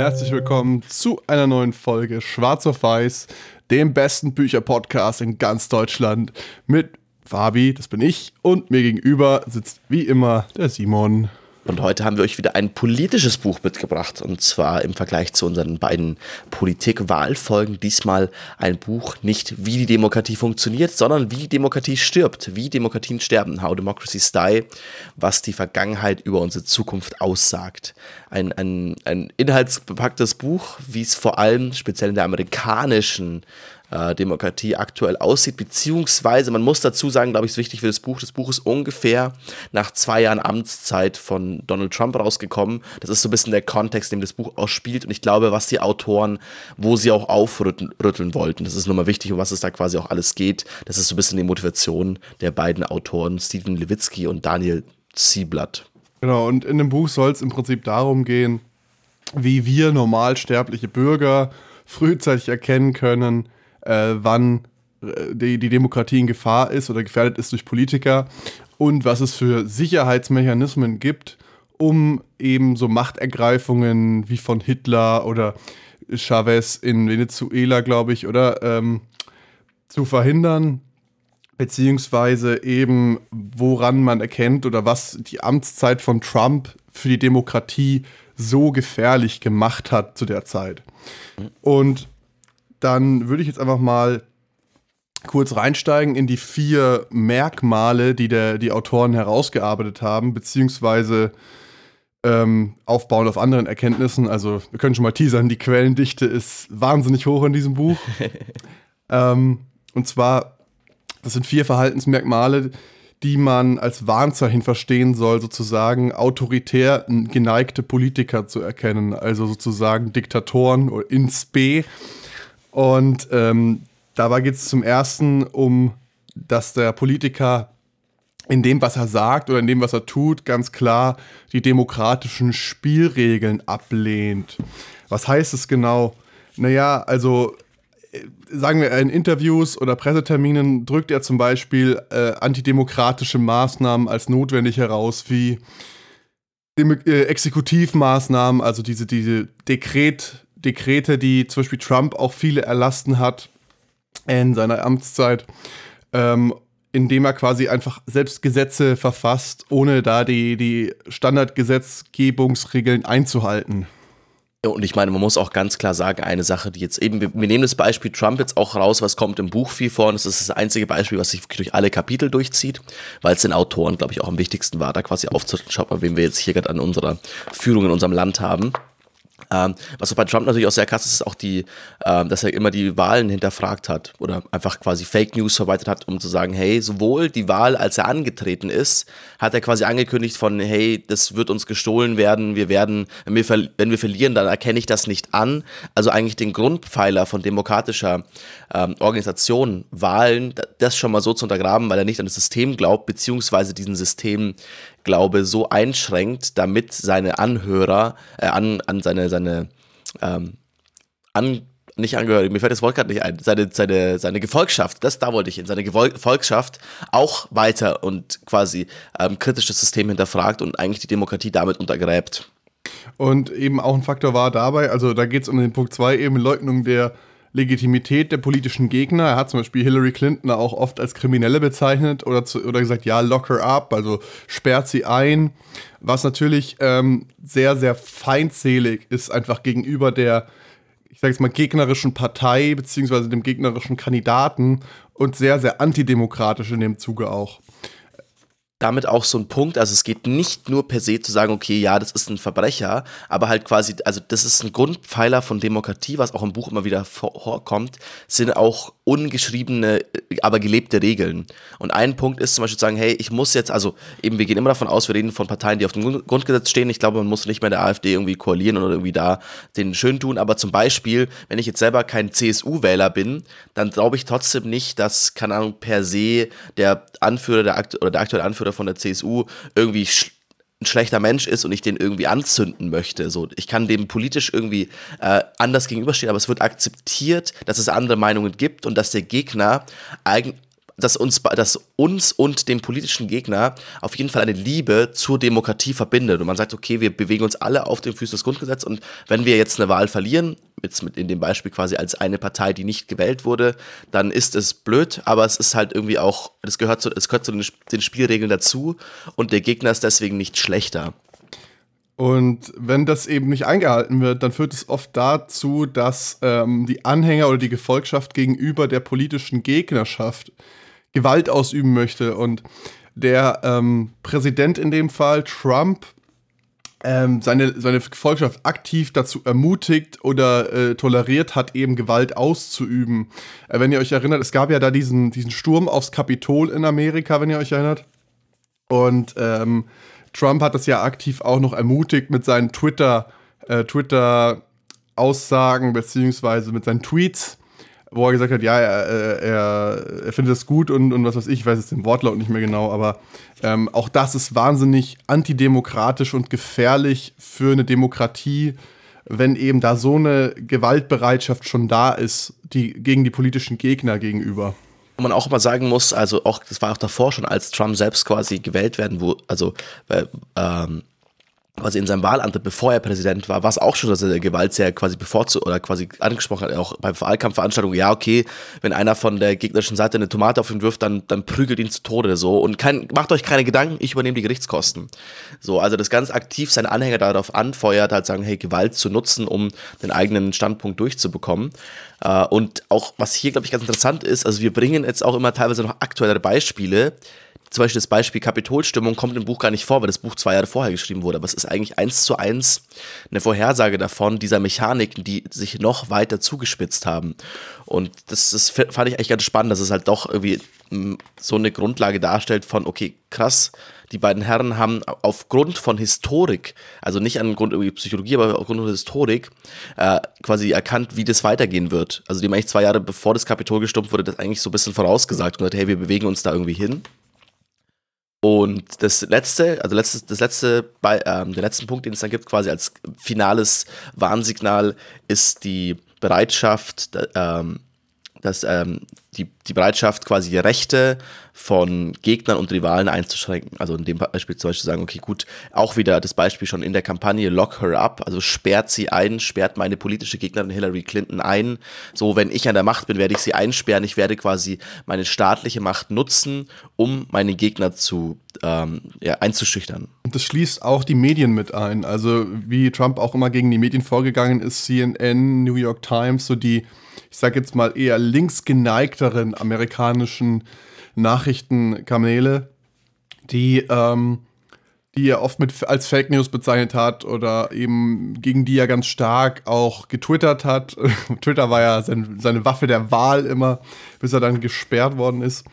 Herzlich willkommen zu einer neuen Folge Schwarz auf Weiß, dem besten Bücherpodcast in ganz Deutschland mit Fabi, das bin ich, und mir gegenüber sitzt wie immer der Simon. Und heute haben wir euch wieder ein politisches Buch mitgebracht. Und zwar im Vergleich zu unseren beiden Politik-Wahlfolgen diesmal ein Buch nicht wie die Demokratie funktioniert, sondern wie die Demokratie stirbt, wie Demokratien sterben, How Democracies Die, was die Vergangenheit über unsere Zukunft aussagt. Ein, ein, ein inhaltsbepacktes Buch, wie es vor allem speziell in der amerikanischen äh, Demokratie aktuell aussieht, beziehungsweise man muss dazu sagen, glaube ich, ist wichtig für das Buch. Das Buch ist ungefähr nach zwei Jahren Amtszeit von Donald Trump rausgekommen. Das ist so ein bisschen der Kontext, in dem das Buch ausspielt und ich glaube, was die Autoren, wo sie auch aufrütteln wollten, das ist nochmal wichtig, um was es da quasi auch alles geht. Das ist so ein bisschen die Motivation der beiden Autoren, Steven Levitsky und Daniel Zieblatt. Genau, und in dem Buch soll es im Prinzip darum gehen, wie wir normalsterbliche Bürger frühzeitig erkennen können, äh, wann äh, die, die Demokratie in Gefahr ist oder gefährdet ist durch Politiker und was es für Sicherheitsmechanismen gibt, um eben so Machtergreifungen wie von Hitler oder Chavez in Venezuela, glaube ich, oder ähm, zu verhindern, beziehungsweise eben woran man erkennt oder was die Amtszeit von Trump für die Demokratie so gefährlich gemacht hat zu der Zeit. Und dann würde ich jetzt einfach mal kurz reinsteigen in die vier Merkmale, die der, die Autoren herausgearbeitet haben, beziehungsweise ähm, aufbauen auf anderen Erkenntnissen. Also wir können schon mal teasern, die Quellendichte ist wahnsinnig hoch in diesem Buch. ähm, und zwar, das sind vier Verhaltensmerkmale, die man als Warnzeichen verstehen soll, sozusagen autoritär geneigte Politiker zu erkennen, also sozusagen Diktatoren oder in Spe und ähm, dabei geht es zum ersten um, dass der Politiker in dem, was er sagt oder in dem, was er tut, ganz klar die demokratischen Spielregeln ablehnt. Was heißt es genau? Naja, also äh, sagen wir in Interviews oder Presseterminen drückt er zum Beispiel äh, antidemokratische Maßnahmen als notwendig heraus, wie äh, Exekutivmaßnahmen, also diese, diese Dekret, Dekrete, die zum Beispiel Trump auch viele erlassen hat in seiner Amtszeit, ähm, indem er quasi einfach selbst Gesetze verfasst, ohne da die, die Standardgesetzgebungsregeln einzuhalten. Und ich meine, man muss auch ganz klar sagen, eine Sache, die jetzt eben, wir, nehmen das Beispiel Trump jetzt auch raus, was kommt im Buch viel vor, und das ist das einzige Beispiel, was sich wirklich durch alle Kapitel durchzieht, weil es den Autoren, glaube ich, auch am wichtigsten war, da quasi mal, wen wir jetzt hier gerade an unserer Führung in unserem Land haben. Ähm, was bei Trump natürlich auch sehr krass ist, ist auch die, ähm, dass er immer die Wahlen hinterfragt hat oder einfach quasi Fake News verbreitet hat, um zu sagen, hey, sowohl die Wahl, als er angetreten ist, hat er quasi angekündigt von, hey, das wird uns gestohlen werden, wir werden, wenn wir, wenn wir verlieren, dann erkenne ich das nicht an. Also eigentlich den Grundpfeiler von demokratischer ähm, Organisation, Wahlen, das schon mal so zu untergraben, weil er nicht an das System glaubt, beziehungsweise diesen System Glaube so einschränkt, damit seine Anhörer, äh, an, an seine, seine, ähm, an, nicht Angehörige, mir fällt das Wort gerade nicht ein, seine, seine, seine Gefolgschaft, das da wollte ich hin, seine Gefolgschaft auch weiter und quasi ähm, kritisch das System hinterfragt und eigentlich die Demokratie damit untergräbt. Und eben auch ein Faktor war dabei, also da geht es um den Punkt 2, eben Leugnung der Legitimität der politischen Gegner. Er hat zum Beispiel Hillary Clinton auch oft als Kriminelle bezeichnet oder, zu, oder gesagt, ja, lock her up, also sperrt sie ein. Was natürlich ähm, sehr, sehr feindselig ist, einfach gegenüber der, ich sage jetzt mal, gegnerischen Partei beziehungsweise dem gegnerischen Kandidaten und sehr, sehr antidemokratisch in dem Zuge auch damit auch so ein Punkt, also es geht nicht nur per se zu sagen, okay, ja, das ist ein Verbrecher, aber halt quasi, also das ist ein Grundpfeiler von Demokratie, was auch im Buch immer wieder vorkommt, sind auch ungeschriebene, aber gelebte Regeln. Und ein Punkt ist zum Beispiel zu sagen, hey, ich muss jetzt, also eben, wir gehen immer davon aus, wir reden von Parteien, die auf dem Grundgesetz stehen. Ich glaube, man muss nicht mehr der AfD irgendwie koalieren oder irgendwie da den schön tun. Aber zum Beispiel, wenn ich jetzt selber kein CSU-Wähler bin, dann glaube ich trotzdem nicht, dass, keine Ahnung, per se der Anführer der oder der aktuelle Anführer oder von der CSU irgendwie ein schlechter Mensch ist und ich den irgendwie anzünden möchte. So, ich kann dem politisch irgendwie äh, anders gegenüberstehen, aber es wird akzeptiert, dass es andere Meinungen gibt und dass der Gegner eigentlich dass uns, dass uns und den politischen Gegner auf jeden Fall eine Liebe zur Demokratie verbindet. Und man sagt, okay, wir bewegen uns alle auf den Füßen des Grundgesetzes und wenn wir jetzt eine Wahl verlieren, jetzt mit in dem Beispiel quasi als eine Partei, die nicht gewählt wurde, dann ist es blöd, aber es ist halt irgendwie auch, es gehört zu, es gehört zu den, Spielregeln dazu und der Gegner ist deswegen nicht schlechter. Und wenn das eben nicht eingehalten wird, dann führt es oft dazu, dass ähm, die Anhänger oder die Gefolgschaft gegenüber der politischen Gegnerschaft Gewalt ausüben möchte. Und der ähm, Präsident in dem Fall, Trump, ähm, seine, seine Gefolgschaft aktiv dazu ermutigt oder äh, toleriert hat, eben Gewalt auszuüben. Äh, wenn ihr euch erinnert, es gab ja da diesen, diesen Sturm aufs Kapitol in Amerika, wenn ihr euch erinnert. Und ähm, Trump hat das ja aktiv auch noch ermutigt mit seinen Twitter, äh, Twitter-Aussagen beziehungsweise mit seinen Tweets, wo er gesagt hat, ja, er, er, er findet das gut und, und was weiß ich, ich weiß jetzt den Wortlaut nicht mehr genau, aber ähm, auch das ist wahnsinnig antidemokratisch und gefährlich für eine Demokratie, wenn eben da so eine Gewaltbereitschaft schon da ist, die gegen die politischen Gegner gegenüber. Wo man auch immer sagen muss, also auch, das war auch davor schon, als Trump selbst quasi gewählt werden, wo, also äh, ähm, quasi in seinem Wahlantritt, bevor er Präsident war, war es auch schon, dass er Gewalt sehr quasi bevorzugt oder quasi angesprochen hat, auch bei Wahlkampfveranstaltungen, ja, okay, wenn einer von der gegnerischen Seite eine Tomate auf ihn wirft, dann, dann prügelt ihn zu Tode so und kein, macht euch keine Gedanken, ich übernehme die Gerichtskosten. So, also das ganz aktiv seine Anhänger darauf anfeuert, halt sagen, hey, Gewalt zu nutzen, um den eigenen Standpunkt durchzubekommen. Uh, und auch, was hier, glaube ich, ganz interessant ist, also wir bringen jetzt auch immer teilweise noch aktuellere Beispiele, zum Beispiel das Beispiel Kapitolstimmung kommt im Buch gar nicht vor, weil das Buch zwei Jahre vorher geschrieben wurde. Aber es ist eigentlich eins zu eins eine Vorhersage davon, dieser Mechaniken, die sich noch weiter zugespitzt haben. Und das, das fand ich eigentlich ganz spannend, dass es halt doch irgendwie hm, so eine Grundlage darstellt von, okay, krass, die beiden Herren haben aufgrund von Historik, also nicht an Grund irgendwie Psychologie, aber aufgrund von Historik, äh, quasi erkannt, wie das weitergehen wird. Also die haben eigentlich zwei Jahre bevor das Kapitol gestumpft wurde, das eigentlich so ein bisschen vorausgesagt und gesagt, hey, wir bewegen uns da irgendwie hin. Und das letzte, also letztes, das letzte, ähm, der letzte Punkt, den es dann gibt, quasi als finales Warnsignal, ist die Bereitschaft, ähm, dass ähm, die, die Bereitschaft, quasi Rechte von Gegnern und Rivalen einzuschränken. Also in dem Beispiel zum Beispiel sagen, okay, gut, auch wieder das Beispiel schon in der Kampagne Lock Her Up, also sperrt sie ein, sperrt meine politische Gegnerin Hillary Clinton ein. So, wenn ich an der Macht bin, werde ich sie einsperren. Ich werde quasi meine staatliche Macht nutzen, um meine Gegner zu ähm, ja, einzuschüchtern. Und das schließt auch die Medien mit ein. Also wie Trump auch immer gegen die Medien vorgegangen ist, CNN, New York Times, so die ich sage jetzt mal eher linksgeneigteren amerikanischen Nachrichtenkanäle, die, ähm, die er oft mit als Fake News bezeichnet hat oder eben gegen die er ganz stark auch getwittert hat. Twitter war ja sein, seine Waffe der Wahl immer, bis er dann gesperrt worden ist.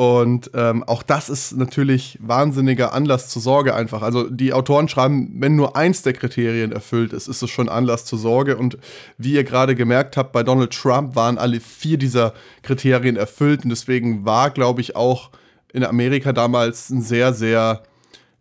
Und ähm, auch das ist natürlich wahnsinniger Anlass zur Sorge einfach. Also die Autoren schreiben, wenn nur eins der Kriterien erfüllt ist, ist es schon Anlass zur Sorge. Und wie ihr gerade gemerkt habt, bei Donald Trump waren alle vier dieser Kriterien erfüllt. Und deswegen war, glaube ich, auch in Amerika damals ein sehr, sehr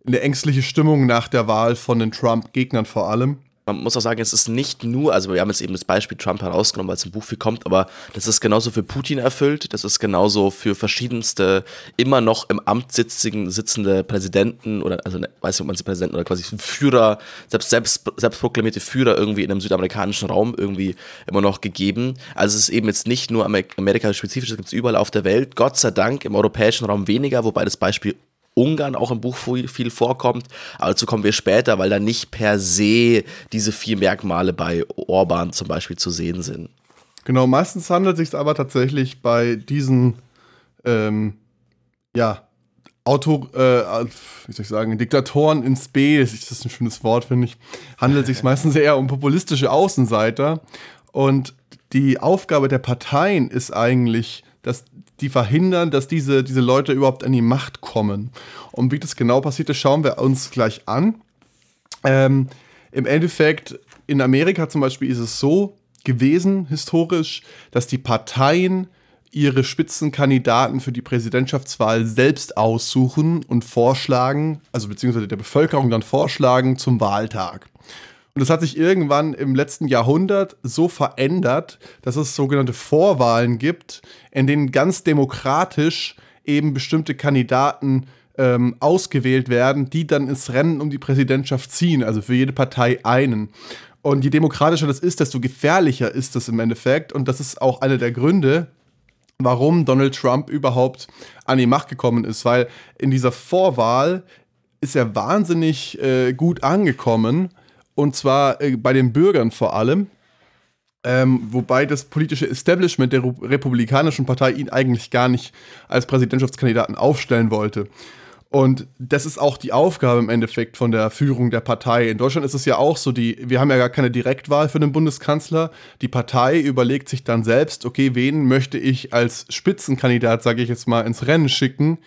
eine ängstliche Stimmung nach der Wahl von den Trump-Gegnern vor allem man muss auch sagen, es ist nicht nur, also wir haben jetzt eben das Beispiel Trump herausgenommen, weil es im Buch viel kommt, aber das ist genauso für Putin erfüllt, das ist genauso für verschiedenste immer noch im Amt sitzenden, sitzende Präsidenten oder, also ne, weiß nicht, ob man sie Präsidenten oder quasi Führer, selbst, selbst, selbst proklamierte Führer irgendwie in einem südamerikanischen Raum irgendwie immer noch gegeben. Also es ist eben jetzt nicht nur Amerika-spezifisch, es gibt es überall auf der Welt, Gott sei Dank im europäischen Raum weniger, wobei das Beispiel Ungarn auch im Buch viel vorkommt. Aber dazu kommen wir später, weil da nicht per se diese vier Merkmale bei Orban zum Beispiel zu sehen sind. Genau, meistens handelt es sich aber tatsächlich bei diesen, ähm, ja, Auto, äh, wie soll ich sagen, Diktatoren ins B, das ist ein schönes Wort, finde ich, handelt es sich meistens eher um populistische Außenseiter. Und die Aufgabe der Parteien ist eigentlich, dass die verhindern, dass diese, diese Leute überhaupt an die Macht kommen. Und wie das genau passiert ist, schauen wir uns gleich an. Ähm, Im Endeffekt, in Amerika zum Beispiel ist es so gewesen, historisch, dass die Parteien ihre Spitzenkandidaten für die Präsidentschaftswahl selbst aussuchen und vorschlagen, also beziehungsweise der Bevölkerung dann vorschlagen zum Wahltag. Und das hat sich irgendwann im letzten Jahrhundert so verändert, dass es sogenannte Vorwahlen gibt, in denen ganz demokratisch eben bestimmte Kandidaten ähm, ausgewählt werden, die dann ins Rennen um die Präsidentschaft ziehen, also für jede Partei einen. Und je demokratischer das ist, desto gefährlicher ist das im Endeffekt. Und das ist auch einer der Gründe, warum Donald Trump überhaupt an die Macht gekommen ist, weil in dieser Vorwahl ist er wahnsinnig äh, gut angekommen und zwar äh, bei den Bürgern vor allem. Ähm, wobei das politische Establishment der Republikanischen Partei ihn eigentlich gar nicht als Präsidentschaftskandidaten aufstellen wollte. Und das ist auch die Aufgabe im Endeffekt von der Führung der Partei. In Deutschland ist es ja auch so, die, wir haben ja gar keine Direktwahl für den Bundeskanzler. Die Partei überlegt sich dann selbst, okay, wen möchte ich als Spitzenkandidat, sage ich jetzt mal, ins Rennen schicken.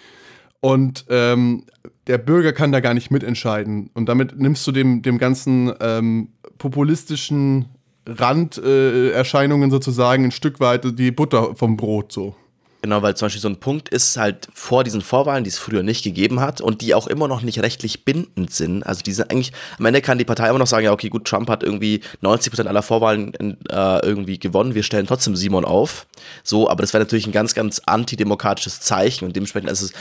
Und ähm, der Bürger kann da gar nicht mitentscheiden. Und damit nimmst du dem, dem ganzen ähm, populistischen Randerscheinungen äh, sozusagen ein Stück weit die Butter vom Brot so. Genau, weil zum Beispiel so ein Punkt ist halt vor diesen Vorwahlen, die es früher nicht gegeben hat und die auch immer noch nicht rechtlich bindend sind. Also diese eigentlich, am Ende kann die Partei immer noch sagen, ja, okay, gut, Trump hat irgendwie 90% aller Vorwahlen äh, irgendwie gewonnen, wir stellen trotzdem Simon auf. So, aber das wäre natürlich ein ganz, ganz antidemokratisches Zeichen und dementsprechend ist es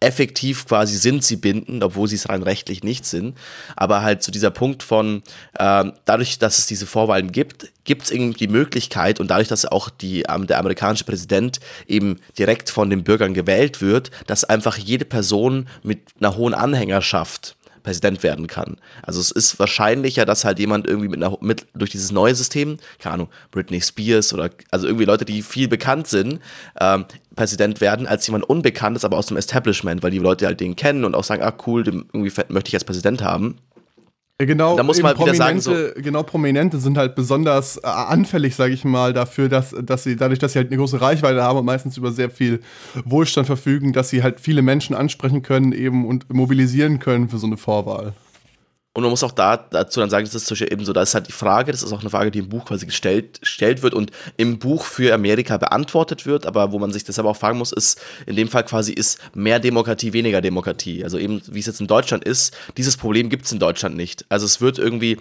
effektiv quasi sind sie bindend, obwohl sie es rein rechtlich nicht sind. Aber halt zu so dieser Punkt von, äh, dadurch, dass es diese Vorwahlen gibt, gibt es irgendwie die Möglichkeit und dadurch, dass auch die, ähm, der amerikanische Präsident eben direkt von den Bürgern gewählt wird, dass einfach jede Person mit einer hohen Anhängerschaft Präsident werden kann. Also es ist wahrscheinlicher, dass halt jemand irgendwie mit, einer, mit durch dieses neue System, keine Ahnung, Britney Spears oder also irgendwie Leute, die viel bekannt sind, ähm, Präsident werden, als jemand Unbekanntes, aber aus dem Establishment, weil die Leute halt den kennen und auch sagen, ah cool, den irgendwie möchte ich als Präsident haben. Genau, da muss man wieder sagen, so genau Prominente sind halt besonders äh, anfällig, sage ich mal, dafür, dass, dass sie dadurch, dass sie halt eine große Reichweite haben und meistens über sehr viel Wohlstand verfügen, dass sie halt viele Menschen ansprechen können eben und mobilisieren können für so eine Vorwahl. Und man muss auch da, dazu dann sagen, das ist eben so, da ist halt die Frage, das ist auch eine Frage, die im Buch quasi gestellt, gestellt wird und im Buch für Amerika beantwortet wird, aber wo man sich deshalb auch fragen muss, ist, in dem Fall quasi ist mehr Demokratie weniger Demokratie. Also eben, wie es jetzt in Deutschland ist, dieses Problem gibt es in Deutschland nicht. Also es wird irgendwie,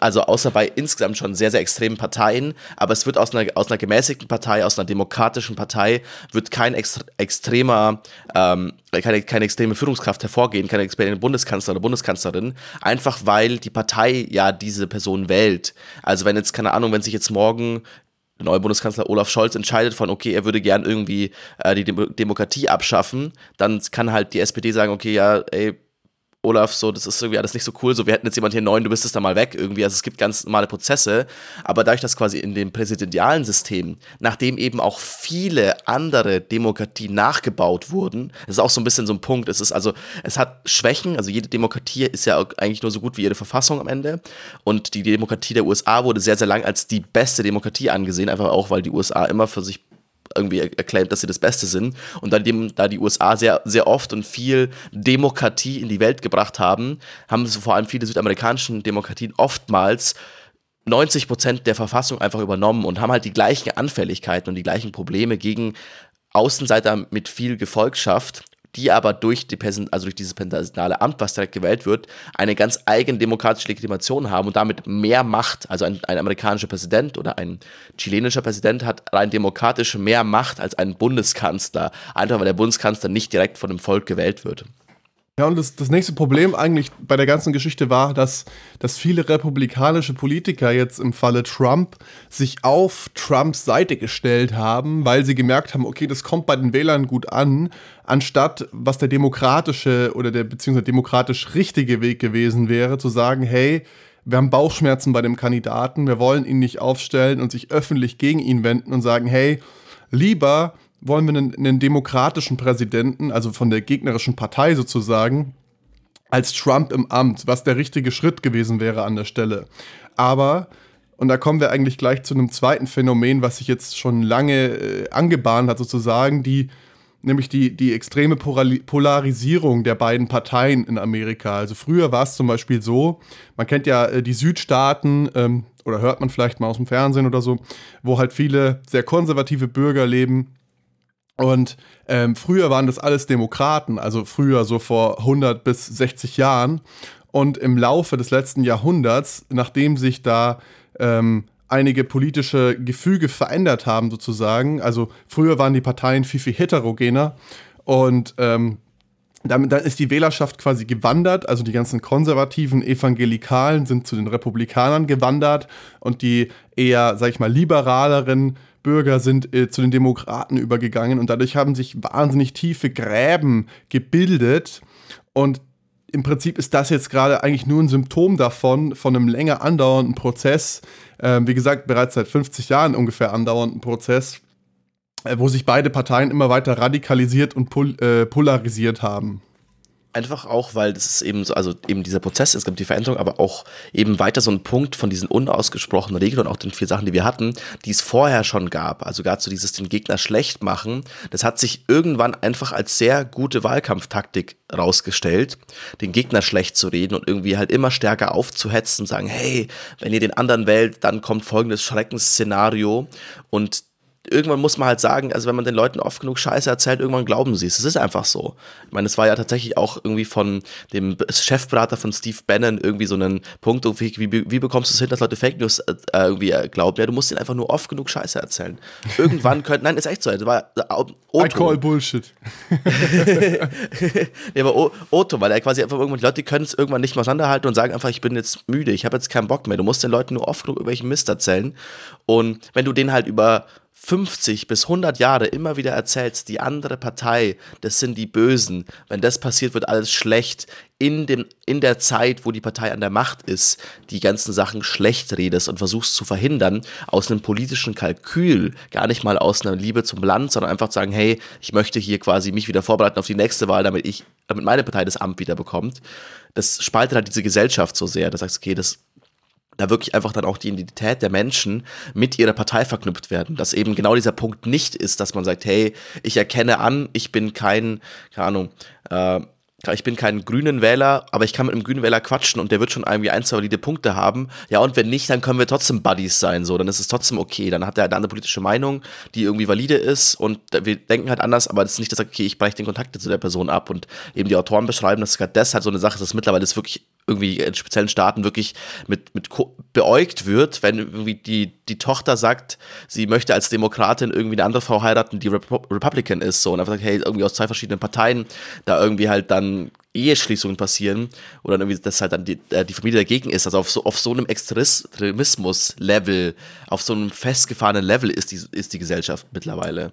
also außer bei insgesamt schon sehr, sehr extremen Parteien, aber es wird aus einer, aus einer gemäßigten Partei, aus einer demokratischen Partei, wird kein extre extremer, ähm, keine, keine extreme Führungskraft hervorgehen, keine extreme Bundeskanzler oder Bundeskanzlerin, einfach weil die Partei ja diese Person wählt. Also wenn jetzt, keine Ahnung, wenn sich jetzt morgen der neue Bundeskanzler Olaf Scholz entscheidet von, okay, er würde gern irgendwie äh, die Dem Demokratie abschaffen, dann kann halt die SPD sagen, okay, ja, ey, Olaf, so, das ist irgendwie alles nicht so cool, so, wir hätten jetzt jemand hier neun, du bist es da mal weg, irgendwie, also es gibt ganz normale Prozesse, aber dadurch, dass quasi in dem präsidentialen System, nachdem eben auch viele andere Demokratien nachgebaut wurden, das ist auch so ein bisschen so ein Punkt, es ist also, es hat Schwächen, also jede Demokratie ist ja eigentlich nur so gut wie jede Verfassung am Ende. Und die Demokratie der USA wurde sehr, sehr lang als die beste Demokratie angesehen, einfach auch, weil die USA immer für sich irgendwie erklärt, dass sie das Beste sind. Und da die, da die USA sehr, sehr oft und viel Demokratie in die Welt gebracht haben, haben so vor allem viele südamerikanische Demokratien oftmals 90 Prozent der Verfassung einfach übernommen und haben halt die gleichen Anfälligkeiten und die gleichen Probleme gegen Außenseiter mit viel Gefolgschaft die aber durch, die Person, also durch dieses personale Amt, was direkt gewählt wird, eine ganz eigene demokratische Legitimation haben und damit mehr Macht. Also ein, ein amerikanischer Präsident oder ein chilenischer Präsident hat rein demokratisch mehr Macht als ein Bundeskanzler, einfach weil der Bundeskanzler nicht direkt von dem Volk gewählt wird. Ja, und das, das nächste Problem eigentlich bei der ganzen Geschichte war, dass, dass viele republikanische Politiker jetzt im Falle Trump sich auf Trumps Seite gestellt haben, weil sie gemerkt haben, okay, das kommt bei den Wählern gut an, anstatt was der demokratische oder der beziehungsweise demokratisch richtige Weg gewesen wäre, zu sagen, hey, wir haben Bauchschmerzen bei dem Kandidaten, wir wollen ihn nicht aufstellen und sich öffentlich gegen ihn wenden und sagen, hey, lieber wollen wir einen, einen demokratischen Präsidenten, also von der gegnerischen Partei sozusagen, als Trump im Amt, was der richtige Schritt gewesen wäre an der Stelle. Aber, und da kommen wir eigentlich gleich zu einem zweiten Phänomen, was sich jetzt schon lange äh, angebahnt hat, sozusagen, die, nämlich die, die extreme Polarisierung der beiden Parteien in Amerika. Also früher war es zum Beispiel so, man kennt ja äh, die Südstaaten, ähm, oder hört man vielleicht mal aus dem Fernsehen oder so, wo halt viele sehr konservative Bürger leben und ähm, früher waren das alles Demokraten, also früher so vor 100 bis 60 Jahren. Und im Laufe des letzten Jahrhunderts, nachdem sich da ähm, einige politische Gefüge verändert haben, sozusagen, also früher waren die Parteien viel, viel heterogener. Und ähm, damit, dann ist die Wählerschaft quasi gewandert, also die ganzen konservativen Evangelikalen sind zu den Republikanern gewandert. Und die eher, sag ich mal, liberaleren Bürger sind äh, zu den Demokraten übergegangen und dadurch haben sich wahnsinnig tiefe Gräben gebildet und im Prinzip ist das jetzt gerade eigentlich nur ein Symptom davon, von einem länger andauernden Prozess, äh, wie gesagt, bereits seit 50 Jahren ungefähr andauernden Prozess, äh, wo sich beide Parteien immer weiter radikalisiert und pol äh, polarisiert haben. Einfach auch, weil das ist eben so, also eben dieser Prozess, es gibt die Veränderung, aber auch eben weiter so ein Punkt von diesen unausgesprochenen Regeln und auch den vier Sachen, die wir hatten, die es vorher schon gab. Also gerade so dieses den Gegner schlecht machen, das hat sich irgendwann einfach als sehr gute Wahlkampftaktik rausgestellt, den Gegner schlecht zu reden und irgendwie halt immer stärker aufzuhetzen und sagen, hey, wenn ihr den anderen wählt, dann kommt folgendes Schreckensszenario und irgendwann muss man halt sagen, also wenn man den Leuten oft genug Scheiße erzählt, irgendwann glauben sie es. Es ist einfach so. Ich meine, es war ja tatsächlich auch irgendwie von dem Chefberater von Steve Bannon irgendwie so ein Punkt, wie, wie, wie bekommst du es hin, dass Leute Fake News äh, irgendwie äh, glauben? Ja, du musst ihnen einfach nur oft genug Scheiße erzählen. Irgendwann könnte, nein, ist echt so. Das war äh, Otto. I call Bullshit. nee, aber Otto, weil er quasi einfach irgendwann, die Leute können es irgendwann nicht mehr auseinanderhalten und sagen einfach, ich bin jetzt müde, ich habe jetzt keinen Bock mehr. Du musst den Leuten nur oft genug irgendwelchen Mist erzählen. Und wenn du den halt über 50 bis 100 Jahre immer wieder erzählst, die andere Partei, das sind die Bösen, wenn das passiert, wird alles schlecht, in, dem, in der Zeit, wo die Partei an der Macht ist, die ganzen Sachen schlecht redest und versuchst zu verhindern, aus einem politischen Kalkül, gar nicht mal aus einer Liebe zum Land, sondern einfach zu sagen, hey, ich möchte hier quasi mich wieder vorbereiten auf die nächste Wahl, damit ich, damit meine Partei das Amt wieder bekommt. Das spaltet halt diese Gesellschaft so sehr. Da sagst, okay, das da wirklich einfach dann auch die Identität der Menschen mit ihrer Partei verknüpft werden. Dass eben genau dieser Punkt nicht ist, dass man sagt, hey, ich erkenne an, ich bin kein, keine Ahnung, äh, ich bin kein grünen Wähler, aber ich kann mit einem grünen Wähler quatschen und der wird schon irgendwie ein, zwei valide Punkte haben. Ja, und wenn nicht, dann können wir trotzdem Buddies sein, so, dann ist es trotzdem okay. Dann hat er eine andere politische Meinung, die irgendwie valide ist und wir denken halt anders, aber das ist nicht, dass okay, ich breche den Kontakt zu der Person ab und eben die Autoren beschreiben, dass gerade das halt so eine Sache ist, dass mittlerweile ist wirklich irgendwie in speziellen Staaten wirklich mit, mit beäugt wird, wenn irgendwie die, die Tochter sagt, sie möchte als Demokratin irgendwie eine andere Frau heiraten, die Rep Republican ist, so und einfach sagt, hey, irgendwie aus zwei verschiedenen Parteien da irgendwie halt dann Eheschließungen passieren oder irgendwie, dass halt dann die, äh, die Familie dagegen ist. Also auf so, auf so einem Extremismus-Level, auf so einem festgefahrenen Level ist die, ist die Gesellschaft mittlerweile.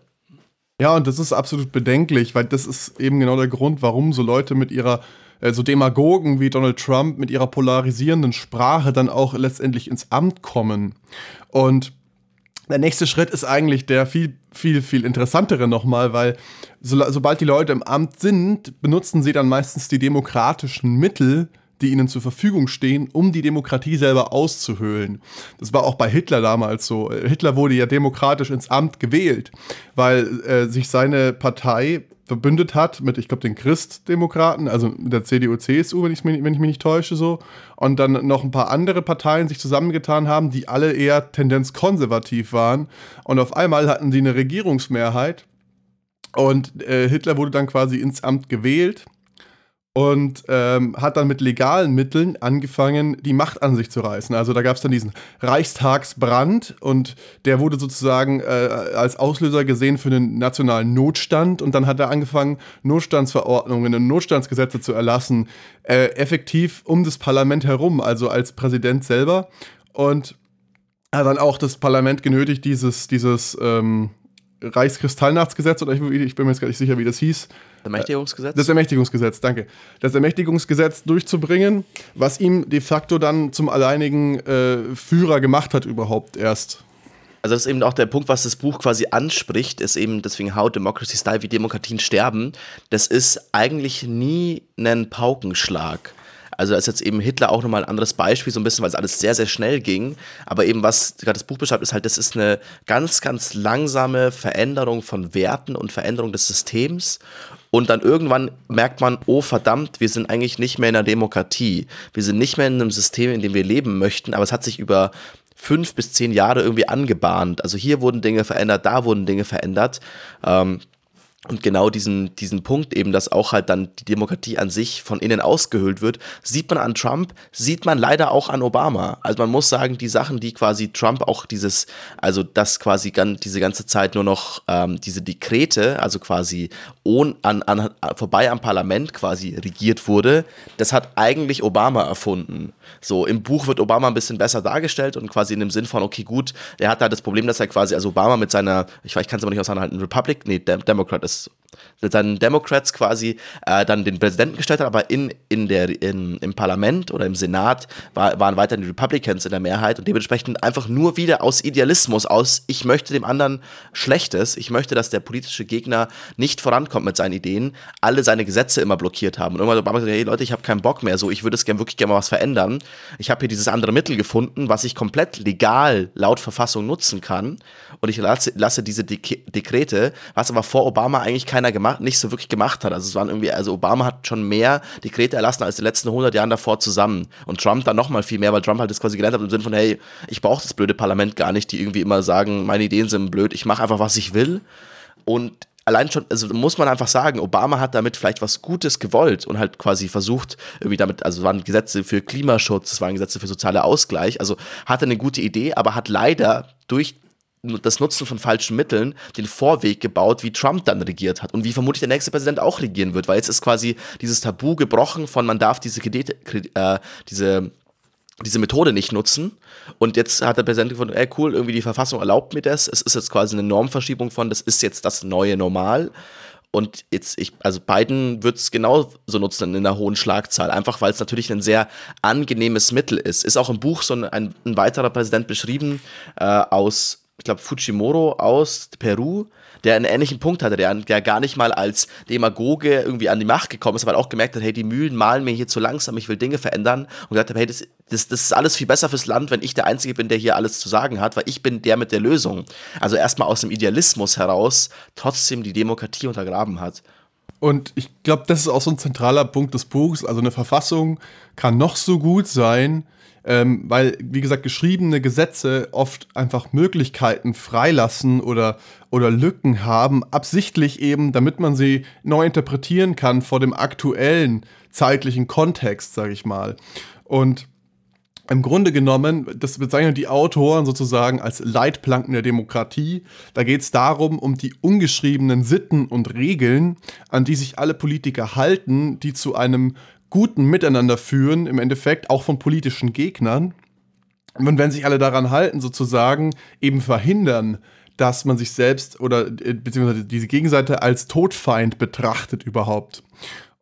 Ja, und das ist absolut bedenklich, weil das ist eben genau der Grund, warum so Leute mit ihrer äh, so Demagogen wie Donald Trump mit ihrer polarisierenden Sprache dann auch letztendlich ins Amt kommen. Und der nächste Schritt ist eigentlich der viel, viel, viel interessantere nochmal, weil so, sobald die Leute im Amt sind, benutzen sie dann meistens die demokratischen Mittel, die ihnen zur Verfügung stehen, um die Demokratie selber auszuhöhlen. Das war auch bei Hitler damals so. Hitler wurde ja demokratisch ins Amt gewählt, weil äh, sich seine Partei verbündet hat mit, ich glaube, den Christdemokraten, also mit der CDU, CSU, wenn ich, wenn ich mich nicht täusche, so. Und dann noch ein paar andere Parteien sich zusammengetan haben, die alle eher tendenzkonservativ waren. Und auf einmal hatten sie eine Regierungsmehrheit. Und äh, Hitler wurde dann quasi ins Amt gewählt und ähm, hat dann mit legalen Mitteln angefangen, die Macht an sich zu reißen. Also da gab es dann diesen Reichstagsbrand und der wurde sozusagen äh, als Auslöser gesehen für den nationalen Notstand und dann hat er angefangen, Notstandsverordnungen und Notstandsgesetze zu erlassen, äh, effektiv um das Parlament herum, also als Präsident selber und hat dann auch das Parlament genötigt, dieses, dieses ähm, Reichskristallnachtsgesetz, oder ich, ich, bin mir jetzt gar nicht sicher, wie das hieß. Ermächtigungsgesetz? Das Ermächtigungsgesetz, danke. Das Ermächtigungsgesetz durchzubringen, was ihm de facto dann zum alleinigen äh, Führer gemacht hat, überhaupt erst. Also das ist eben auch der Punkt, was das Buch quasi anspricht, ist eben deswegen How Democracy Style, wie Demokratien sterben. Das ist eigentlich nie ein Paukenschlag. Also da ist jetzt eben Hitler auch nochmal ein anderes Beispiel, so ein bisschen, weil es alles sehr, sehr schnell ging. Aber eben, was gerade das Buch beschreibt, ist halt, das ist eine ganz, ganz langsame Veränderung von Werten und Veränderung des Systems. Und dann irgendwann merkt man, oh verdammt, wir sind eigentlich nicht mehr in einer Demokratie. Wir sind nicht mehr in einem System, in dem wir leben möchten, aber es hat sich über fünf bis zehn Jahre irgendwie angebahnt. Also hier wurden Dinge verändert, da wurden Dinge verändert. Ähm, und genau diesen, diesen Punkt eben, dass auch halt dann die Demokratie an sich von innen ausgehöhlt wird, sieht man an Trump, sieht man leider auch an Obama. Also man muss sagen, die Sachen, die quasi Trump auch dieses, also dass quasi gan, diese ganze Zeit nur noch ähm, diese Dekrete, also quasi ohn, an, an, vorbei am Parlament quasi regiert wurde, das hat eigentlich Obama erfunden. So, im Buch wird Obama ein bisschen besser dargestellt und quasi in dem Sinn von, okay, gut, er hat da das Problem, dass er quasi, also Obama mit seiner, ich, ich kann es aber nicht auseinanderhalten, Republic, nee, Dem Democrat ist mit seinen Democrats quasi äh, dann den Präsidenten gestellt hat, aber in, in der, in, im Parlament oder im Senat war, waren weiterhin die Republicans in der Mehrheit und dementsprechend einfach nur wieder aus Idealismus, aus ich möchte dem anderen Schlechtes, ich möchte, dass der politische Gegner nicht vorankommt mit seinen Ideen, alle seine Gesetze immer blockiert haben. Und irgendwann hat Obama gesagt, hey Leute, ich habe keinen Bock mehr, so ich würde es gerne wirklich gerne mal was verändern. Ich habe hier dieses andere Mittel gefunden, was ich komplett legal laut Verfassung nutzen kann und ich lasse, lasse diese Dek Dekrete, was aber vor Obama eigentlich keiner gemacht, nicht so wirklich gemacht hat. Also es waren irgendwie, also Obama hat schon mehr Dekrete erlassen als die letzten 100 Jahren davor zusammen. Und Trump dann nochmal viel mehr, weil Trump halt das quasi gelernt hat im Sinne von, hey, ich brauche das blöde Parlament gar nicht, die irgendwie immer sagen, meine Ideen sind blöd, ich mache einfach, was ich will. Und allein schon, also muss man einfach sagen, Obama hat damit vielleicht was Gutes gewollt und halt quasi versucht, irgendwie damit, also es waren Gesetze für Klimaschutz, es waren Gesetze für soziale Ausgleich, also hatte eine gute Idee, aber hat leider durch das Nutzen von falschen Mitteln den Vorweg gebaut, wie Trump dann regiert hat und wie vermutlich der nächste Präsident auch regieren wird, weil jetzt ist quasi dieses Tabu gebrochen von man darf diese, Kredite, äh, diese diese Methode nicht nutzen. Und jetzt hat der Präsident gefunden, ey cool, irgendwie die Verfassung erlaubt mir das. Es ist jetzt quasi eine Normverschiebung von, das ist jetzt das neue Normal. Und jetzt, ich, also Biden wird es genauso nutzen in einer hohen Schlagzahl, einfach weil es natürlich ein sehr angenehmes Mittel ist. Ist auch im Buch so ein, ein, weiterer Präsident beschrieben äh, aus ich glaube, Fujimoro aus Peru, der einen ähnlichen Punkt hatte, der, der gar nicht mal als Demagoge irgendwie an die Macht gekommen ist, aber auch gemerkt hat, hey, die Mühlen malen mir hier zu langsam, ich will Dinge verändern und gesagt hat, hey, das, das, das ist alles viel besser fürs Land, wenn ich der Einzige bin, der hier alles zu sagen hat, weil ich bin der mit der Lösung. Also erstmal aus dem Idealismus heraus trotzdem die Demokratie untergraben hat. Und ich glaube, das ist auch so ein zentraler Punkt des Buchs. Also eine Verfassung kann noch so gut sein, ähm, weil, wie gesagt, geschriebene Gesetze oft einfach Möglichkeiten freilassen oder, oder Lücken haben, absichtlich eben, damit man sie neu interpretieren kann vor dem aktuellen zeitlichen Kontext, sage ich mal. Und im Grunde genommen, das bezeichnen die Autoren sozusagen als Leitplanken der Demokratie. Da geht es darum, um die ungeschriebenen Sitten und Regeln, an die sich alle Politiker halten, die zu einem guten Miteinander führen, im Endeffekt auch von politischen Gegnern. Und wenn sich alle daran halten, sozusagen, eben verhindern, dass man sich selbst oder äh, beziehungsweise diese Gegenseite als Todfeind betrachtet überhaupt.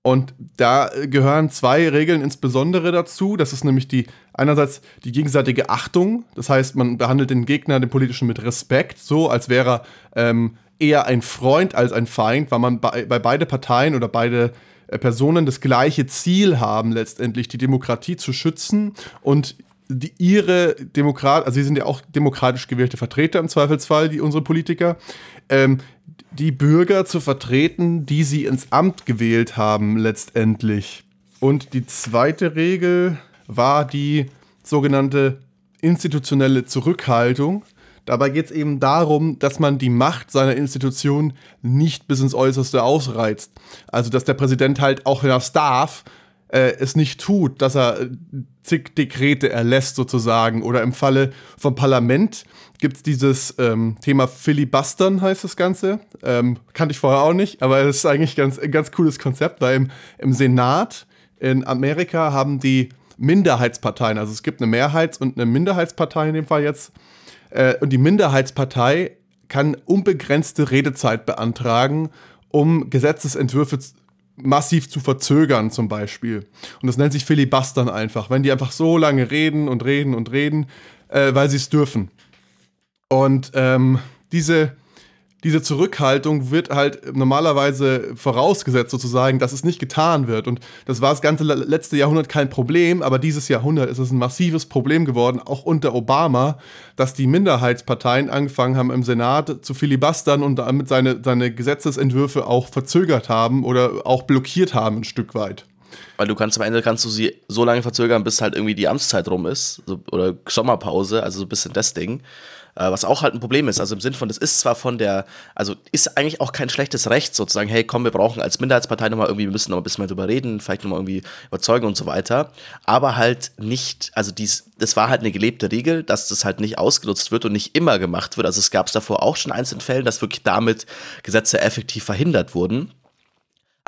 Und da gehören zwei Regeln insbesondere dazu. Das ist nämlich die einerseits die gegenseitige Achtung. Das heißt, man behandelt den Gegner, den politischen, mit Respekt, so als wäre er ähm, eher ein Freund als ein Feind, weil man bei, bei beide Parteien oder beide Personen das gleiche Ziel haben, letztendlich die Demokratie zu schützen und die, ihre Demokrat, also sie sind ja auch demokratisch gewählte Vertreter im Zweifelsfall, die unsere Politiker, ähm, die Bürger zu vertreten, die sie ins Amt gewählt haben, letztendlich. Und die zweite Regel war die sogenannte institutionelle Zurückhaltung. Dabei geht es eben darum, dass man die Macht seiner Institution nicht bis ins Äußerste ausreizt. Also, dass der Präsident halt auch, es darf, äh, es nicht tut, dass er zig Dekrete erlässt sozusagen. Oder im Falle vom Parlament gibt es dieses ähm, Thema Filibustern, heißt das Ganze. Ähm, kannte ich vorher auch nicht, aber es ist eigentlich ganz, ein ganz cooles Konzept, weil im, im Senat in Amerika haben die Minderheitsparteien, also es gibt eine Mehrheits- und eine Minderheitspartei in dem Fall jetzt, äh, und die Minderheitspartei kann unbegrenzte Redezeit beantragen, um Gesetzesentwürfe massiv zu verzögern zum Beispiel. Und das nennt sich Filibustern einfach, wenn die einfach so lange reden und reden und reden, äh, weil sie es dürfen. Und ähm, diese diese Zurückhaltung wird halt normalerweise vorausgesetzt sozusagen, dass es nicht getan wird. Und das war das ganze letzte Jahrhundert kein Problem, aber dieses Jahrhundert ist es ein massives Problem geworden, auch unter Obama, dass die Minderheitsparteien angefangen haben im Senat zu filibustern und damit seine, seine Gesetzesentwürfe auch verzögert haben oder auch blockiert haben ein Stück weit. Weil du kannst am Ende kannst du sie so lange verzögern, bis halt irgendwie die Amtszeit rum ist oder Sommerpause, also so ein bisschen das Ding. Äh, was auch halt ein Problem ist. Also im Sinn von, das ist zwar von der, also ist eigentlich auch kein schlechtes Recht, sozusagen, hey, komm, wir brauchen als Minderheitspartei nochmal irgendwie, wir müssen noch ein bisschen mehr drüber reden, vielleicht nochmal irgendwie überzeugen und so weiter. Aber halt nicht, also dies, das war halt eine gelebte Regel, dass das halt nicht ausgenutzt wird und nicht immer gemacht wird. Also es gab es davor auch schon einzelne Fällen, dass wirklich damit Gesetze effektiv verhindert wurden.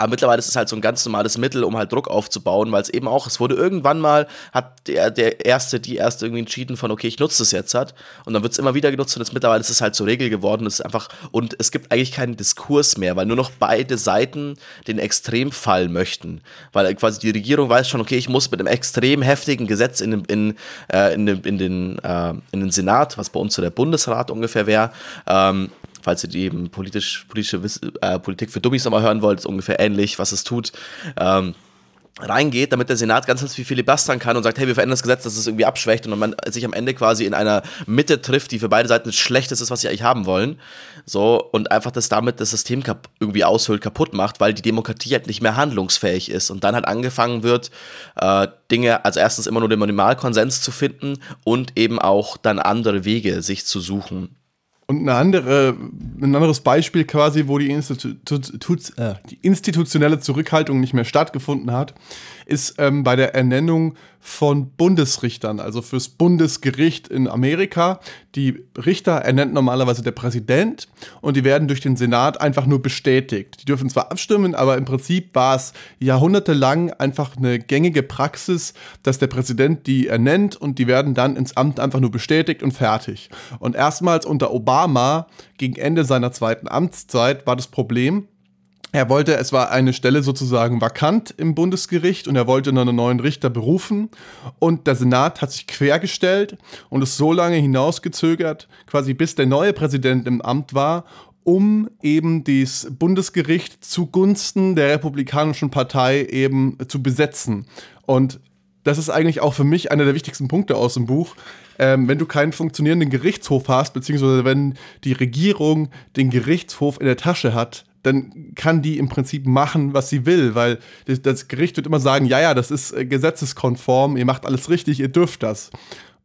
Aber mittlerweile ist es halt so ein ganz normales Mittel, um halt Druck aufzubauen, weil es eben auch, es wurde irgendwann mal, hat der, der Erste, die Erste irgendwie entschieden von, okay, ich nutze das jetzt hat. Und dann wird es immer wieder genutzt und jetzt mittlerweile ist es halt zur Regel geworden. Es ist einfach, und es gibt eigentlich keinen Diskurs mehr, weil nur noch beide Seiten den Extremfall möchten. Weil quasi die Regierung weiß schon, okay, ich muss mit einem extrem heftigen Gesetz in, in, äh, in, in, den, äh, in den Senat, was bei uns so der Bundesrat ungefähr wäre, ähm, falls ihr die eben politisch, politische äh, Politik für Dummies nochmal hören wollt, ist ungefähr ähnlich, was es tut. Ähm, reingeht, damit der Senat ganz, ganz viel filibustern kann und sagt, hey, wir verändern das Gesetz, dass es irgendwie abschwächt und man sich am Ende quasi in einer Mitte trifft, die für beide Seiten das Schlechteste ist, was sie eigentlich haben wollen. So, und einfach das damit das System irgendwie aushöhlt, kaputt macht, weil die Demokratie halt nicht mehr handlungsfähig ist und dann halt angefangen wird, äh, Dinge, also erstens immer nur den Minimalkonsens zu finden und eben auch dann andere Wege sich zu suchen. Und eine andere, ein anderes Beispiel quasi, wo die, Institu äh, die institutionelle Zurückhaltung nicht mehr stattgefunden hat, ist ähm, bei der Ernennung von Bundesrichtern, also fürs Bundesgericht in Amerika. Die Richter ernennt normalerweise der Präsident und die werden durch den Senat einfach nur bestätigt. Die dürfen zwar abstimmen, aber im Prinzip war es jahrhundertelang einfach eine gängige Praxis, dass der Präsident die ernennt und die werden dann ins Amt einfach nur bestätigt und fertig. Und erstmals unter Obama, gegen Ende seiner zweiten Amtszeit, war das Problem, er wollte, es war eine Stelle sozusagen vakant im Bundesgericht und er wollte einen neuen Richter berufen und der Senat hat sich quergestellt und es so lange hinausgezögert, quasi bis der neue Präsident im Amt war, um eben das Bundesgericht zugunsten der Republikanischen Partei eben zu besetzen. Und das ist eigentlich auch für mich einer der wichtigsten Punkte aus dem Buch. Ähm, wenn du keinen funktionierenden Gerichtshof hast, beziehungsweise wenn die Regierung den Gerichtshof in der Tasche hat, dann kann die im Prinzip machen, was sie will, weil das, Gericht wird immer sagen, ja, ja, das ist äh, gesetzeskonform, ihr macht alles richtig, ihr dürft das.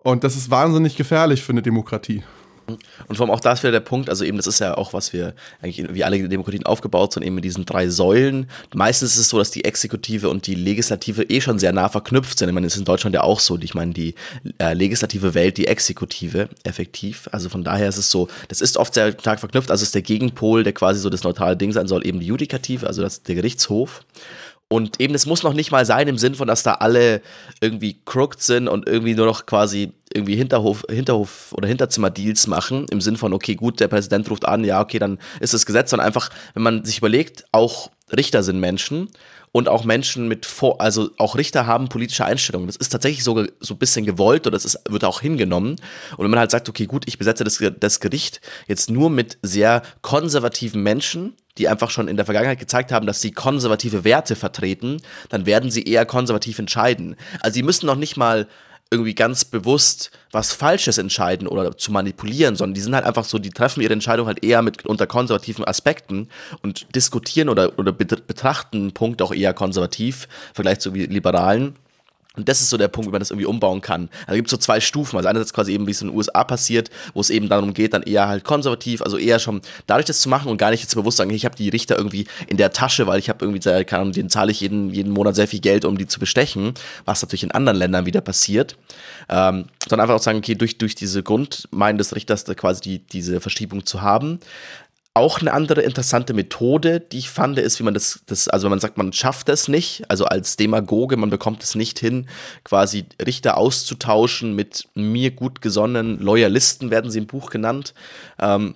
Und das ist wahnsinnig gefährlich für eine Demokratie. Und vor allem auch da ist wieder der Punkt, also eben, das ist ja auch, was wir eigentlich, wie alle Demokratien aufgebaut sind, eben mit diesen drei Säulen. Meistens ist es so, dass die Exekutive und die Legislative eh schon sehr nah verknüpft sind. Ich meine, das ist in Deutschland ja auch so. Ich meine, die äh, Legislative wählt die Exekutive effektiv. Also von daher ist es so, das ist oft sehr stark verknüpft. Also ist der Gegenpol, der quasi so das neutrale Ding sein soll, eben die Judikative, also das, der Gerichtshof. Und eben, es muss noch nicht mal sein im Sinn von, dass da alle irgendwie crooked sind und irgendwie nur noch quasi irgendwie Hinterhof, Hinterhof oder Hinterzimmer-Deals machen, im Sinn von, okay, gut, der Präsident ruft an, ja, okay, dann ist das Gesetz, sondern einfach, wenn man sich überlegt, auch Richter sind Menschen und auch Menschen mit vor, also auch Richter haben politische Einstellungen. Das ist tatsächlich so, so ein bisschen gewollt oder das ist, wird auch hingenommen. Und wenn man halt sagt, okay, gut, ich besetze das, das Gericht jetzt nur mit sehr konservativen Menschen, die einfach schon in der Vergangenheit gezeigt haben, dass sie konservative Werte vertreten, dann werden sie eher konservativ entscheiden. Also sie müssen noch nicht mal irgendwie ganz bewusst was Falsches entscheiden oder zu manipulieren, sondern die sind halt einfach so, die treffen ihre Entscheidung halt eher mit unter konservativen Aspekten und diskutieren oder, oder betrachten einen Punkt auch eher konservativ, im Vergleich zu Liberalen. Und das ist so der Punkt, wie man das irgendwie umbauen kann. Also gibt es so zwei Stufen. Also einerseits quasi eben, wie es in den USA passiert, wo es eben darum geht, dann eher halt konservativ, also eher schon dadurch das zu machen und gar nicht jetzt bewusst sagen, ich habe die Richter irgendwie in der Tasche, weil ich habe irgendwie, keine Ahnung, denen zahle ich jeden, jeden Monat sehr viel Geld, um die zu bestechen, was natürlich in anderen Ländern wieder passiert. Ähm, sondern einfach auch sagen, okay, durch, durch diese Grundmeinen des Richters da quasi die, diese Verschiebung zu haben. Auch eine andere interessante Methode, die ich fand, ist, wie man das, das, also wenn man sagt, man schafft es nicht, also als Demagoge, man bekommt es nicht hin, quasi Richter auszutauschen mit mir gut gesonnenen Loyalisten, werden sie im Buch genannt. Ähm,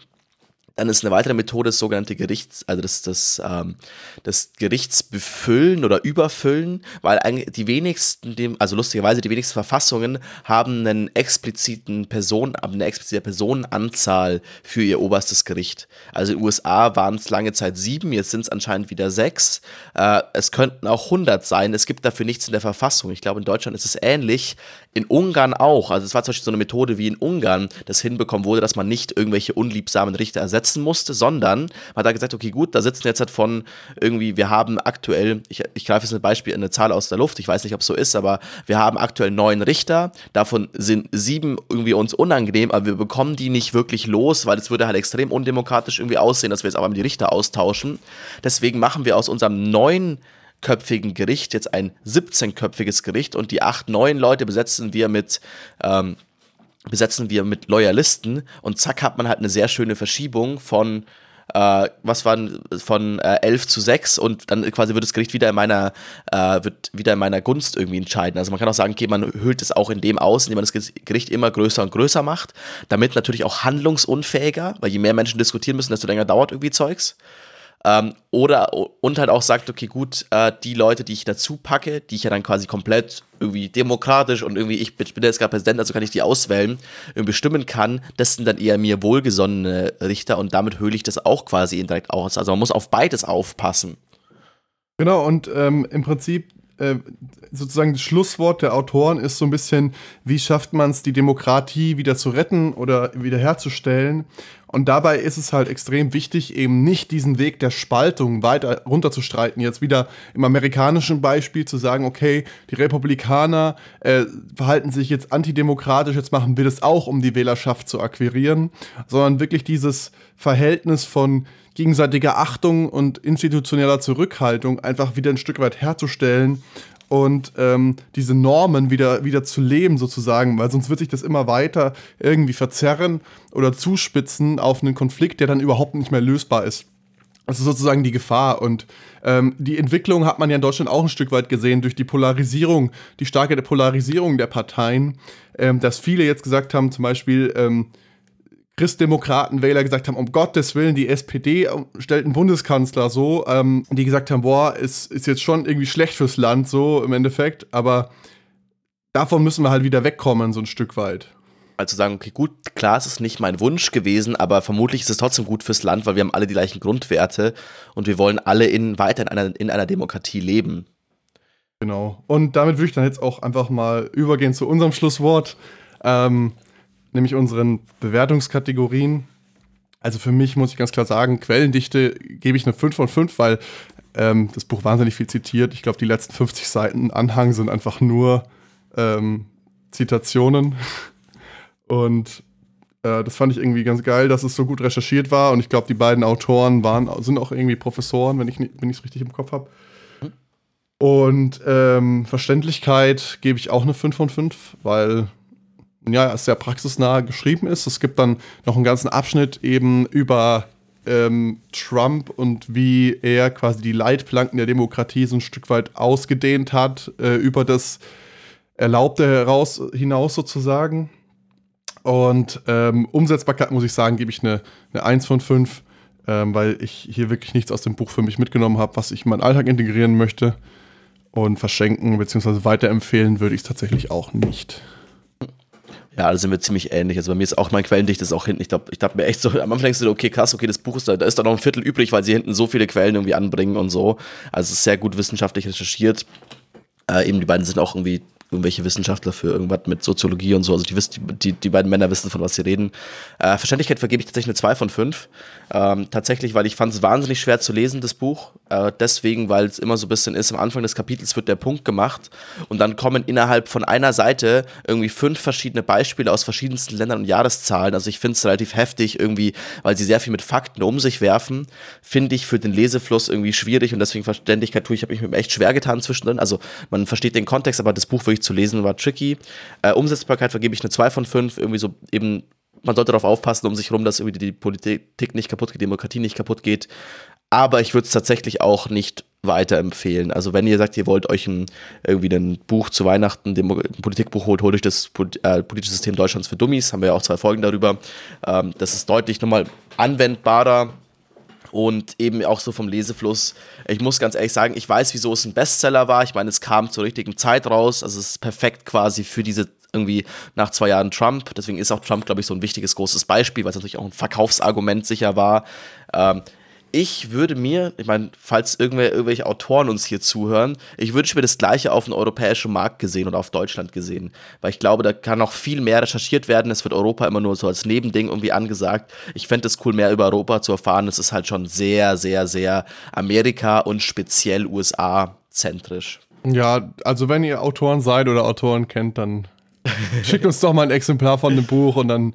dann ist eine weitere Methode das sogenannte Gerichts, also das, das, ähm, das Gerichtsbefüllen oder Überfüllen, weil eigentlich die wenigsten, also lustigerweise die wenigsten Verfassungen haben einen expliziten Person, eine explizite Personenanzahl für ihr oberstes Gericht. Also in den USA waren es lange Zeit sieben, jetzt sind es anscheinend wieder sechs. Äh, es könnten auch hundert sein. Es gibt dafür nichts in der Verfassung. Ich glaube, in Deutschland ist es ähnlich. In Ungarn auch. Also es war zum Beispiel so eine Methode, wie in Ungarn das hinbekommen wurde, dass man nicht irgendwelche unliebsamen Richter ersetzt besetzen musste, sondern man hat da gesagt, okay, gut, da sitzen jetzt halt von irgendwie, wir haben aktuell, ich, ich greife jetzt ein Beispiel, eine Zahl aus der Luft, ich weiß nicht, ob es so ist, aber wir haben aktuell neun Richter, davon sind sieben irgendwie uns unangenehm, aber wir bekommen die nicht wirklich los, weil es würde halt extrem undemokratisch irgendwie aussehen, dass wir jetzt aber die Richter austauschen. Deswegen machen wir aus unserem neuen köpfigen Gericht jetzt ein 17-köpfiges Gericht und die acht neuen Leute besetzen wir mit ähm, besetzen wir mit Loyalisten und zack hat man halt eine sehr schöne Verschiebung von äh, was waren von äh, 11 zu 6 und dann quasi wird das Gericht wieder in meiner äh, wird wieder in meiner Gunst irgendwie entscheiden. Also man kann auch sagen, okay, man hüllt es auch in dem aus, indem man das Gericht immer größer und größer macht, damit natürlich auch handlungsunfähiger, weil je mehr Menschen diskutieren müssen, desto länger dauert irgendwie Zeugs. Ähm, oder und halt auch sagt, okay, gut, äh, die Leute, die ich dazu packe, die ich ja dann quasi komplett irgendwie demokratisch und irgendwie, ich bin, bin jetzt gerade Präsident, also kann ich die auswählen, und bestimmen kann, das sind dann eher mir wohlgesonnene Richter und damit höhle ich das auch quasi indirekt aus. Also man muss auf beides aufpassen. Genau, und ähm, im Prinzip äh, sozusagen das Schlusswort der Autoren ist so ein bisschen, wie schafft man es, die Demokratie wieder zu retten oder wiederherzustellen. Und dabei ist es halt extrem wichtig, eben nicht diesen Weg der Spaltung weiter runterzustreiten. Jetzt wieder im amerikanischen Beispiel zu sagen, okay, die Republikaner äh, verhalten sich jetzt antidemokratisch, jetzt machen wir das auch, um die Wählerschaft zu akquirieren, sondern wirklich dieses Verhältnis von gegenseitiger Achtung und institutioneller Zurückhaltung einfach wieder ein Stück weit herzustellen und ähm, diese Normen wieder, wieder zu leben sozusagen, weil sonst wird sich das immer weiter irgendwie verzerren oder zuspitzen auf einen Konflikt, der dann überhaupt nicht mehr lösbar ist. Das ist sozusagen die Gefahr. Und ähm, die Entwicklung hat man ja in Deutschland auch ein Stück weit gesehen durch die Polarisierung, die starke Polarisierung der Parteien, ähm, dass viele jetzt gesagt haben, zum Beispiel, ähm, Christdemokraten-Wähler gesagt haben, um Gottes Willen, die SPD stellt einen Bundeskanzler so, ähm, die gesagt haben, boah, ist, ist jetzt schon irgendwie schlecht fürs Land, so im Endeffekt, aber davon müssen wir halt wieder wegkommen, so ein Stück weit. Also sagen, okay, gut, klar, es ist nicht mein Wunsch gewesen, aber vermutlich ist es trotzdem gut fürs Land, weil wir haben alle die gleichen Grundwerte und wir wollen alle in, weiter in einer, in einer Demokratie leben. Genau. Und damit würde ich dann jetzt auch einfach mal übergehen zu unserem Schlusswort. Ähm, nämlich unseren Bewertungskategorien. Also für mich muss ich ganz klar sagen, Quellendichte gebe ich eine 5 von 5, weil ähm, das Buch wahnsinnig viel zitiert. Ich glaube, die letzten 50 Seiten Anhang sind einfach nur ähm, Zitationen. Und äh, das fand ich irgendwie ganz geil, dass es so gut recherchiert war. Und ich glaube, die beiden Autoren waren, sind auch irgendwie Professoren, wenn ich es richtig im Kopf habe. Und ähm, Verständlichkeit gebe ich auch eine 5 von 5, weil ja, sehr praxisnah geschrieben ist. Es gibt dann noch einen ganzen Abschnitt eben über ähm, Trump und wie er quasi die Leitplanken der Demokratie so ein Stück weit ausgedehnt hat, äh, über das Erlaubte heraus, hinaus sozusagen. Und ähm, Umsetzbarkeit, muss ich sagen, gebe ich eine, eine 1 von 5, ähm, weil ich hier wirklich nichts aus dem Buch für mich mitgenommen habe, was ich in meinen Alltag integrieren möchte. Und verschenken bzw. weiterempfehlen würde ich es tatsächlich auch nicht. Ja, da sind wir ziemlich ähnlich. Also bei mir ist auch mein Quellendicht ist auch hinten. Ich glaube, ich dachte mir echt so, am Anfang denkst du, okay, krass, okay, das Buch ist da, da ist da noch ein Viertel übrig, weil sie hinten so viele Quellen irgendwie anbringen und so. Also es ist sehr gut wissenschaftlich recherchiert. Äh, eben die beiden sind auch irgendwie irgendwelche Wissenschaftler für irgendwas mit Soziologie und so. Also die, die, die beiden Männer wissen, von was sie reden. Äh, Verständlichkeit vergebe ich tatsächlich eine 2 von 5. Ähm, tatsächlich, weil ich fand es wahnsinnig schwer zu lesen, das Buch. Äh, deswegen, weil es immer so ein bisschen ist, am Anfang des Kapitels wird der Punkt gemacht und dann kommen innerhalb von einer Seite irgendwie fünf verschiedene Beispiele aus verschiedensten Ländern und Jahreszahlen. Also ich finde es relativ heftig irgendwie, weil sie sehr viel mit Fakten um sich werfen. Finde ich für den Lesefluss irgendwie schwierig und deswegen Verständlichkeit tue ich, habe ich mir echt schwer getan zwischendrin. Also man versteht den Kontext, aber das Buch wirklich zu lesen war tricky. Äh, Umsetzbarkeit vergebe ich eine 2 von 5, irgendwie so eben man sollte darauf aufpassen, um sich herum, dass irgendwie die Politik nicht kaputt geht, die Demokratie nicht kaputt geht. Aber ich würde es tatsächlich auch nicht weiterempfehlen. Also wenn ihr sagt, ihr wollt euch ein, irgendwie ein Buch zu Weihnachten, ein Politikbuch holt, holt euch das äh, politische System Deutschlands für Dummies. Haben wir ja auch zwei Folgen darüber. Ähm, das ist deutlich nochmal anwendbarer und eben auch so vom Lesefluss. Ich muss ganz ehrlich sagen, ich weiß, wieso es ein Bestseller war. Ich meine, es kam zur richtigen Zeit raus. Also es ist perfekt quasi für diese irgendwie nach zwei Jahren Trump. Deswegen ist auch Trump, glaube ich, so ein wichtiges, großes Beispiel, weil es natürlich auch ein Verkaufsargument sicher war. Ähm, ich würde mir, ich meine, falls irgendwelche, irgendwelche Autoren uns hier zuhören, ich wünsche mir das Gleiche auf den europäischen Markt gesehen oder auf Deutschland gesehen. Weil ich glaube, da kann noch viel mehr recherchiert werden. Es wird Europa immer nur so als Nebending irgendwie angesagt. Ich fände es cool, mehr über Europa zu erfahren. Es ist halt schon sehr, sehr, sehr Amerika und speziell USA-zentrisch. Ja, also wenn ihr Autoren seid oder Autoren kennt, dann schickt uns doch mal ein Exemplar von dem Buch und dann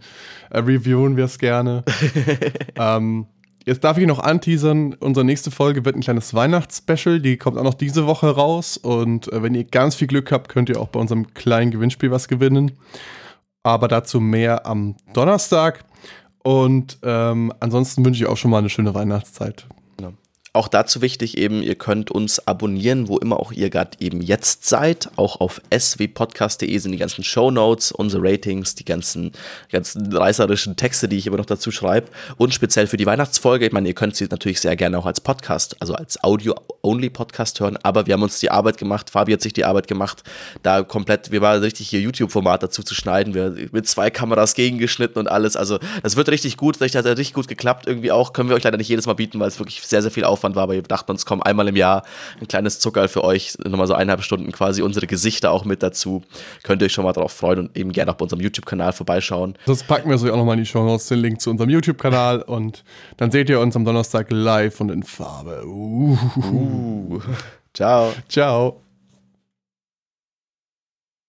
äh, reviewen wir es gerne. ähm, Jetzt darf ich noch anteasern, unsere nächste Folge wird ein kleines Weihnachtsspecial, die kommt auch noch diese Woche raus und äh, wenn ihr ganz viel Glück habt, könnt ihr auch bei unserem kleinen Gewinnspiel was gewinnen. Aber dazu mehr am Donnerstag und ähm, ansonsten wünsche ich auch schon mal eine schöne Weihnachtszeit. Auch dazu wichtig eben, ihr könnt uns abonnieren, wo immer auch ihr gerade eben jetzt seid. Auch auf swpodcast.de sind die ganzen Show Notes, unsere Ratings, die ganzen, ganzen reißerischen Texte, die ich immer noch dazu schreibe. Und speziell für die Weihnachtsfolge, ich meine, ihr könnt sie natürlich sehr gerne auch als Podcast, also als Audio-Only-Podcast hören. Aber wir haben uns die Arbeit gemacht, Fabi hat sich die Arbeit gemacht, da komplett, wir waren richtig hier YouTube-Format dazu zu schneiden. Wir mit zwei Kameras gegengeschnitten und alles. Also das wird richtig gut, das hat richtig gut geklappt irgendwie auch. Können wir euch leider nicht jedes Mal bieten, weil es wirklich sehr, sehr viel Aufwand Aufwand war, aber wir dachten uns, komm, einmal im Jahr ein kleines Zuckerl für euch, nochmal so eineinhalb Stunden quasi unsere Gesichter auch mit dazu. Könnt ihr euch schon mal darauf freuen und eben gerne auch bei unserem YouTube-Kanal vorbeischauen. Das packen wir so auch nochmal in die Show Notes, den Link zu unserem YouTube-Kanal und dann seht ihr uns am Donnerstag live und in Farbe. Uh. Uh. Ciao. Ciao.